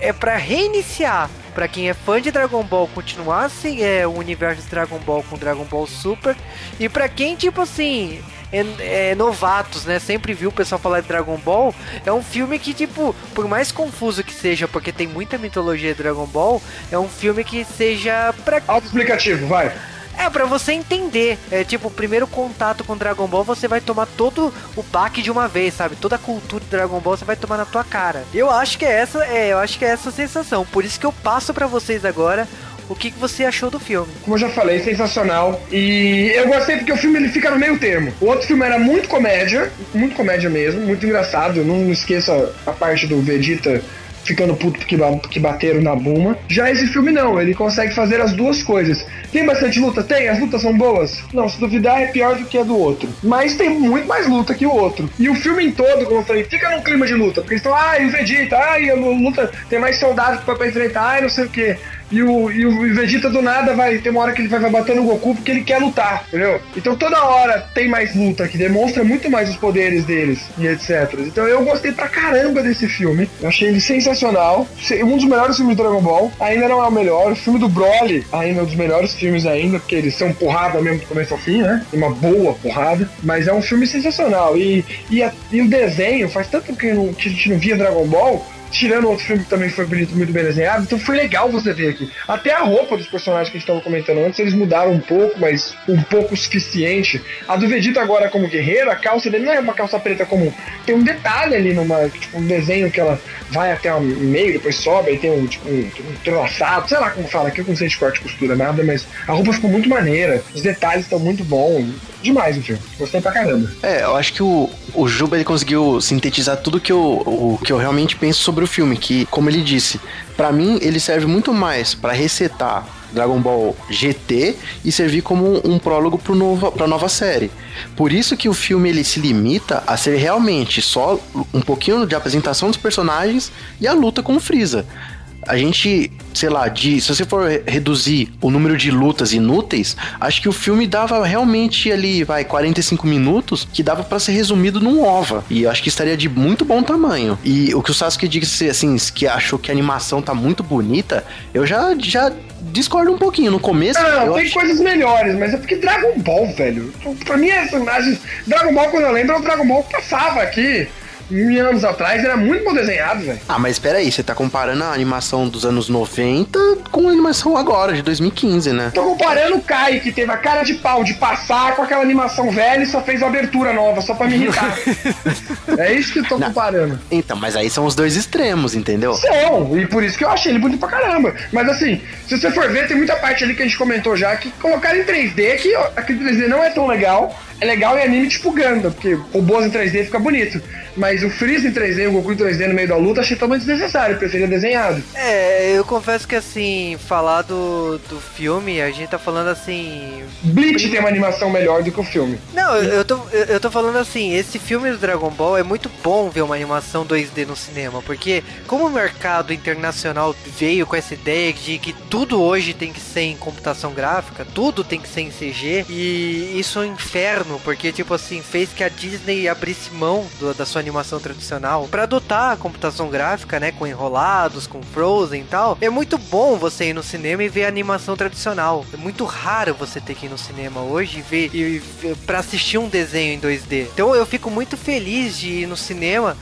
É pra reiniciar. Pra quem é fã de Dragon Ball, continuar assim, é, o universo de Dragon Ball com Dragon Ball Super. E pra quem, tipo assim, é, é novatos, né? Sempre viu o pessoal falar de Dragon Ball. É um filme que, tipo, por mais confuso que seja, porque tem muita mitologia de Dragon Ball, é um filme que seja pra Autoexplicativo, vai. É, pra você entender. É tipo, o primeiro contato com Dragon Ball, você vai tomar todo o baque de uma vez, sabe? Toda a cultura de Dragon Ball você vai tomar na tua cara. Eu acho que é essa, é, eu acho que é essa a sensação. Por isso que eu passo para vocês agora o que, que você achou do filme? Como eu já falei, sensacional. E eu gostei porque o filme ele fica no meio termo. O outro filme era muito comédia, muito comédia mesmo, muito engraçado. Não esqueça a parte do Vegeta ficando puto porque, porque bateram na Buma. Já esse filme não, ele consegue fazer as duas coisas. Tem bastante luta? Tem, as lutas são boas? Não, se duvidar é pior do que a do outro. Mas tem muito mais luta que o outro. E o filme em todo, como eu falei, fica num clima de luta. Porque eles estão, ah, e o Vegeta, ah, e a luta tem mais soldados pra enfrentar, ah, não sei o que. E o, e o Vegeta do nada vai. Tem uma hora que ele vai, vai bater no Goku porque ele quer lutar, entendeu? Então toda hora tem mais luta, que demonstra muito mais os poderes deles e etc. Então eu gostei pra caramba desse filme. Eu achei ele sensacional. Um dos melhores filmes do Dragon Ball. Ainda não é o melhor. O filme do Broly ainda é um dos melhores filmes ainda, porque eles são porrada mesmo do começo ao fim, né? Uma boa porrada. Mas é um filme sensacional. E, e, a, e o desenho, faz tanto que, não, que a gente não via Dragon Ball tirando outro filme que também foi bonito, muito bem desenhado, então foi legal você ver aqui. Até a roupa dos personagens que a gente estava comentando antes, eles mudaram um pouco, mas um pouco o suficiente. A do Vegeta agora como guerreiro, a calça dele não é uma calça preta comum. Tem um detalhe ali numa, tipo, um desenho que ela vai até o meio, depois sobe, e tem um, tipo, um, um sei lá como fala, aqui eu não sei de corte costura nada, mas a roupa ficou muito maneira, os detalhes estão muito bons demais o filme. Gostei pra caramba. É, eu acho que o, o Juba ele conseguiu sintetizar tudo que eu, o, que eu realmente penso sobre o filme. Que, como ele disse, para mim ele serve muito mais para resetar Dragon Ball GT e servir como um, prólogo para nova, pra nova série. Por isso que o filme ele se limita a ser realmente só um pouquinho de apresentação dos personagens e a luta com o Freeza a gente, sei lá, de, se você for reduzir o número de lutas inúteis, acho que o filme dava realmente ali, vai, 45 minutos, que dava para ser resumido num OVA. E acho que estaria de muito bom tamanho. E o que o Sasuke disse, assim, que achou que a animação tá muito bonita, eu já, já discordo um pouquinho. No começo. Não, tem acho... coisas melhores, mas é porque Dragon Ball, velho. Pra mim, essa imagem. Dragon Ball, quando eu lembro, é o Dragon Ball que passava aqui mil anos atrás era muito bom desenhado, velho. Ah, mas espera aí, você tá comparando a animação dos anos 90 com a animação agora, de 2015, né? Tô comparando o Kai, que teve a cara de pau de passar com aquela animação velha e só fez a abertura nova, só pra me irritar. é isso que eu tô Não. comparando. Então, mas aí são os dois extremos, entendeu? São, e por isso que eu achei ele bonito pra caramba. Mas assim, se você for ver, tem muita parte ali que a gente comentou já que colocaram em 3D, que aquele 3D não é tão legal é legal em anime tipo Gundam, porque robôs em 3D fica bonito. Mas o Freeza em 3D e o Goku em 3D no meio da luta achei totalmente desnecessário, preferia desenhado. É, eu confesso que assim, falar do, do filme, a gente tá falando assim. Bleach tem uma animação melhor do que o filme. Não, eu, eu, tô, eu tô falando assim, esse filme do Dragon Ball é muito bom ver uma animação 2D no cinema, porque como o mercado internacional veio com essa ideia de que tudo hoje tem que ser em computação gráfica, tudo tem que ser em CG, e isso é um inferno porque, tipo assim, fez que a Disney abrisse mão do, da sua animação tradicional para adotar a computação gráfica, né? Com enrolados, com Frozen e tal. É muito bom você ir no cinema e ver a animação tradicional. É muito raro você ter que ir no cinema hoje e ver e, para assistir um desenho em 2D. Então eu fico muito feliz de ir no cinema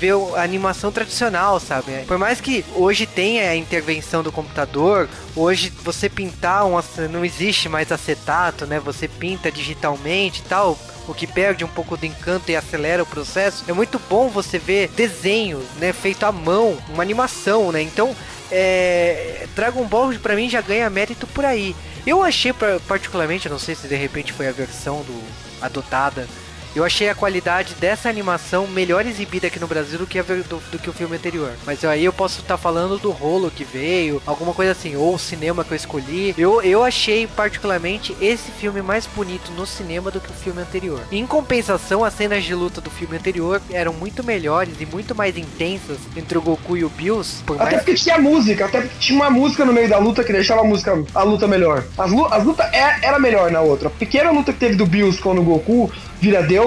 ver a animação tradicional, sabe? Por mais que hoje tenha a intervenção do computador, hoje você pintar um, não existe mais acetato, né? Você pinta digitalmente e tal, o que perde um pouco do encanto e acelera o processo. É muito bom você ver desenho, né, feito à mão, uma animação, né? Então, é, Dragon Ball para mim já ganha mérito por aí. Eu achei particularmente, não sei se de repente foi a versão do adotada eu achei a qualidade dessa animação melhor exibida aqui no Brasil do que, a, do, do que o filme anterior. Mas aí eu posso estar tá falando do rolo que veio, alguma coisa assim, ou o cinema que eu escolhi. Eu, eu achei particularmente esse filme mais bonito no cinema do que o filme anterior. Em compensação, as cenas de luta do filme anterior eram muito melhores e muito mais intensas entre o Goku e o Bills. até porque tinha música, até porque tinha uma música no meio da luta que deixava a música, a luta melhor. As, as lutas é, era melhor na outra. A pequena luta que teve do Bills com o Goku vira Deus,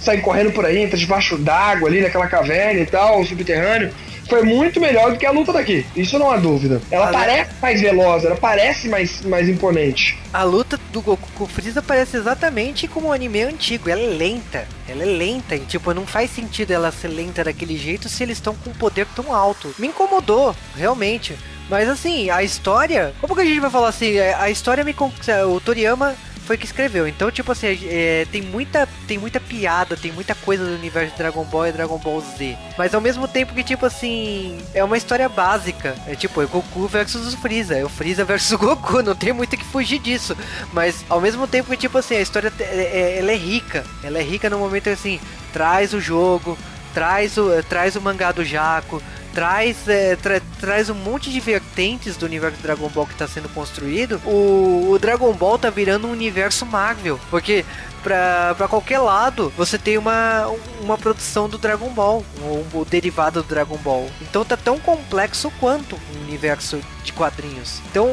sai correndo por aí, entra debaixo d'água ali naquela caverna e tal, subterrâneo. Foi muito melhor do que a luta daqui. Isso não há dúvida. Ela a parece luta... mais veloz, ela parece mais, mais imponente. A luta do Goku com o Freeza parece exatamente como o anime antigo. Ela é lenta. Ela é lenta. E, tipo, não faz sentido ela ser lenta daquele jeito se eles estão com um poder tão alto. Me incomodou, realmente. Mas assim, a história. Como que a gente vai falar assim? A história me. O Toriyama foi que escreveu. Então, tipo assim, é, tem, muita, tem muita piada, tem muita coisa do universo de Dragon Ball e Dragon Ball Z. Mas ao mesmo tempo que, tipo assim, é uma história básica. É tipo, é Goku versus o Freeza. É o Freeza versus o Goku. Não tem muito que fugir disso. Mas ao mesmo tempo que, tipo assim, a história é, é, ela é rica. Ela é rica no momento assim, traz o jogo, traz o, traz o mangá do Jaco traz, é, tra traz um monte de vertentes do universo Dragon Ball que está sendo construído, o, o, Dragon Ball tá virando um universo Marvel. Porque pra qualquer lado você tem uma, uma produção do Dragon Ball, um, um derivado do Dragon Ball. Então tá tão complexo quanto um universo de quadrinhos. Então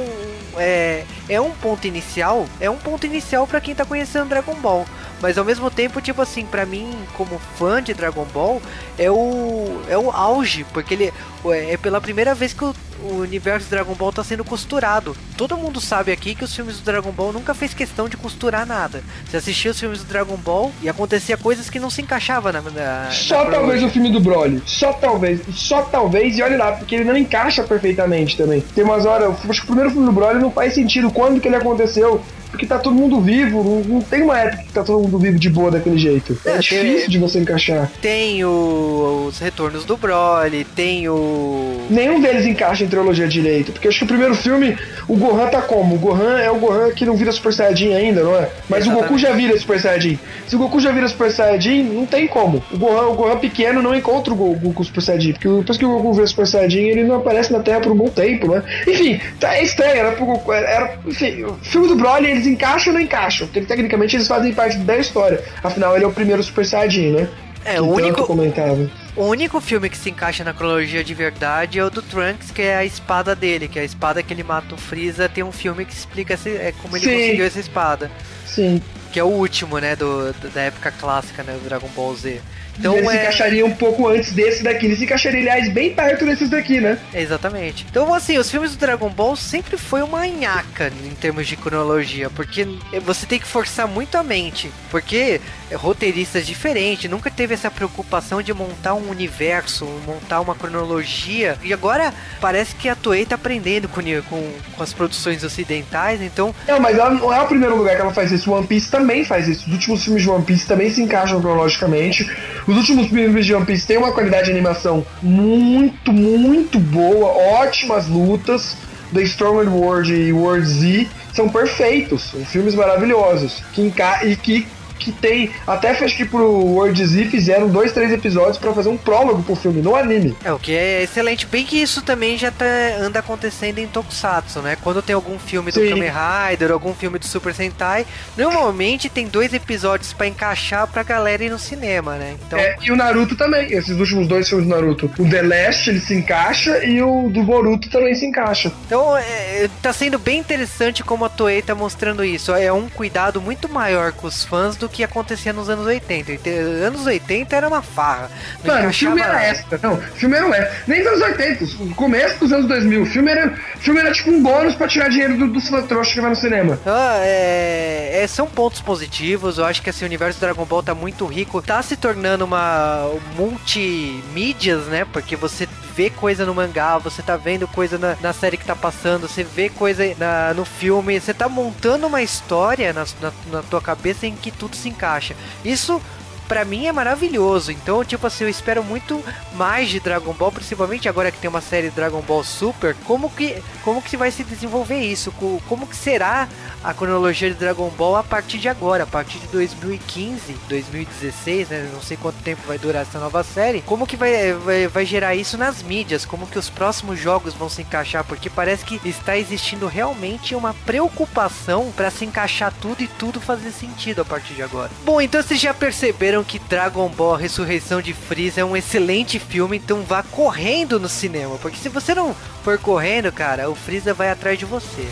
é, é um ponto inicial, é um ponto inicial para quem tá conhecendo Dragon Ball. Mas ao mesmo tempo, tipo assim, para mim, como fã de Dragon Ball, é o, é o auge, porque ele é pela primeira vez que o, o universo Dragon Ball tá sendo costurado. Todo mundo sabe aqui que os filmes do Dragon Ball nunca fez questão de costurar nada. Você assistia os filmes do Dragon Ball e acontecia coisas que não se encaixavam na. na só na talvez o filme do Broly. Só talvez. Só talvez, e olha lá, porque ele não encaixa perfeitamente também. Tem umas horas. Acho que o primeiro filme do Broly não faz sentido quando que ele aconteceu porque tá todo mundo vivo, não, não, tem uma época que tá todo mundo vivo de boa daquele jeito. É, é difícil tem, de você encaixar. Tem o, os retornos do Broly, tem o. Nenhum deles encaixa em trilogia direito, porque acho que o primeiro filme, o Gohan tá como? O Gohan é o Gohan que não vira Super Saiyajin ainda, não é? Mas Exatamente. o Goku já vira Super Saiyajin. Se o Goku já vira Super Saiyajin, não tem como. O Gohan, o Gohan pequeno não encontra o Goku Super Saiyajin, porque depois que o Goku vira Super Saiyajin, ele não aparece na Terra por um bom tempo, né? Enfim, tá, é estranho, era pro Goku. Era, enfim, o filme do Broly, eles encaixam ou não encaixam? Porque tecnicamente eles fazem parte da história. Afinal, ele é o primeiro Super Saiyajin, né? É, o único. Comentava. O único filme que se encaixa na cronologia de verdade é o do Trunks, que é a espada dele, que é a espada que ele mata o Freeza. Tem um filme que explica é, como ele Sim. conseguiu essa espada. Sim. Que é o último, né, do, da época clássica, né, do Dragon Ball Z. Então, ele é... se encaixaria um pouco antes desse daqui. Ele se encaixaria, aliás, bem perto desses daqui, né? Exatamente. Então, assim, os filmes do Dragon Ball sempre foi uma nhaca em termos de cronologia, porque você tem que forçar muito a mente, porque roteiristas diferentes, nunca teve essa preocupação de montar um universo, montar uma cronologia. E agora parece que a Toei tá aprendendo com, com, com as produções ocidentais, então... Não, mas ela não é o primeiro lugar que ela faz isso. One Piece também faz isso. Os últimos filmes de One Piece também se encaixam cronologicamente. Os últimos filmes de One Piece têm uma qualidade de animação muito, muito boa, ótimas lutas. The Storm World e World Z são perfeitos, são filmes maravilhosos que e que que tem. Até fez que pro World Z fizeram dois, três episódios para fazer um prólogo pro filme, no anime. É, o que é excelente. Bem que isso também já tá, anda acontecendo em Tokusatsu, né? Quando tem algum filme do Sim. Kamen Rider, algum filme do Super Sentai, normalmente tem dois episódios para encaixar pra galera ir no cinema, né? Então... É, e o Naruto também, esses últimos dois filmes do Naruto. O The Last ele se encaixa e o do Boruto também se encaixa. Então, é, tá sendo bem interessante como a Toei tá mostrando isso. É um cuidado muito maior com os fãs do do que acontecia nos anos 80. Anos 80 era uma farra. Mano, o filme era extra. Não, o filme era extra. Nem nos anos 80, o começo dos anos 2000. O filme era, filme era tipo um bônus pra tirar dinheiro do, dos trouxas que vai no cinema. Ah, é, é, são pontos positivos. Eu acho que esse assim, universo do Dragon Ball tá muito rico. Tá se tornando uma multimídias, né? Porque você vê coisa no mangá, você tá vendo coisa na, na série que tá passando, você vê coisa na, no filme, você tá montando uma história na, na, na tua cabeça em que tudo se encaixa. Isso para mim é maravilhoso. Então, tipo assim, eu espero muito mais de Dragon Ball, principalmente agora que tem uma série Dragon Ball Super. Como que, como que vai se desenvolver isso? Como que será a cronologia de Dragon Ball a partir de agora, a partir de 2015, 2016, né? Não sei quanto tempo vai durar essa nova série. Como que vai, vai, vai gerar isso nas mídias? Como que os próximos jogos vão se encaixar? Porque parece que está existindo realmente uma preocupação para se encaixar tudo e tudo fazer sentido a partir de agora. Bom, então vocês já perceberam que Dragon Ball Ressurreição de Freeza é um excelente filme, então vá correndo no cinema, porque se você não for correndo, cara, o Freeza vai atrás de você.